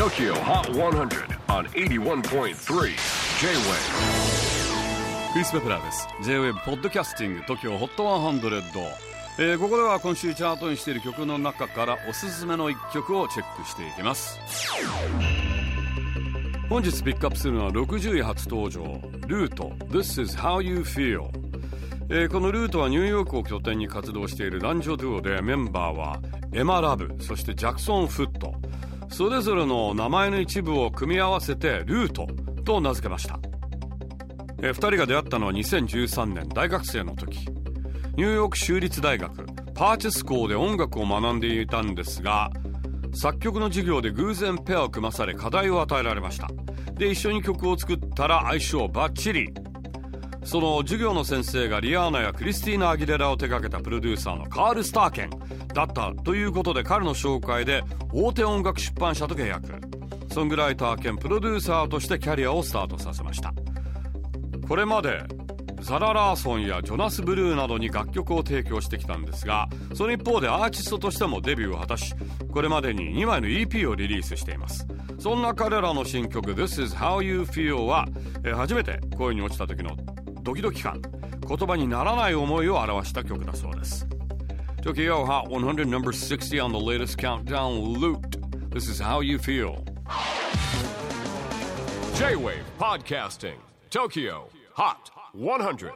TOKYO HOT 100 on 81.3 J-WAVE. クリス・ベプラーです。J-WAVE ポッドキャスティング TOKYO HOT 100、えー、ここでは今週チャートにしている曲の中からおすすめの一曲をチェックしていきます。本日ピックアップするのは60位初登場。ルート This is how you feel えー、このルートはニューヨークを拠点に活動している男女デュオでメンバーはエマ・ラブそしてジャクソン・フット。それぞれの名前の一部を組み合わせてルートと名付けました、え、2人が出会ったのは2013年大学生の時。ニューヨーク州立大学パーチェス校で音楽を学んでいたんですが作曲の授業で偶然ペアを組まされ課題を与えられました。で一緒に曲を作ったら相性バッチリ。その授業の先生がリアーナやクリスティーナ・アギレラを手掛けたプロデューサーのカール・スターケン。だったということで彼の紹介で大手音楽出版社と契約。ソングライター兼プロデューサーとしてキャリアをスタートさせました。これまでザラ・ラーソンやジョナス・ブルーなどに楽曲を提供してきたんですがその一方でアーティストとしてもデビューを果たしこれまでに2枚の EP をリリースしています。そんな彼らの新曲「This is How You Feel は」は初めて恋に落ちた時のドキドキ感言葉にならない思いを表した曲だそうです Tokyo Hot 100 number 60 on the latest countdown Loot This is how you feel J-Wave Podcasting Tokyo Hot 100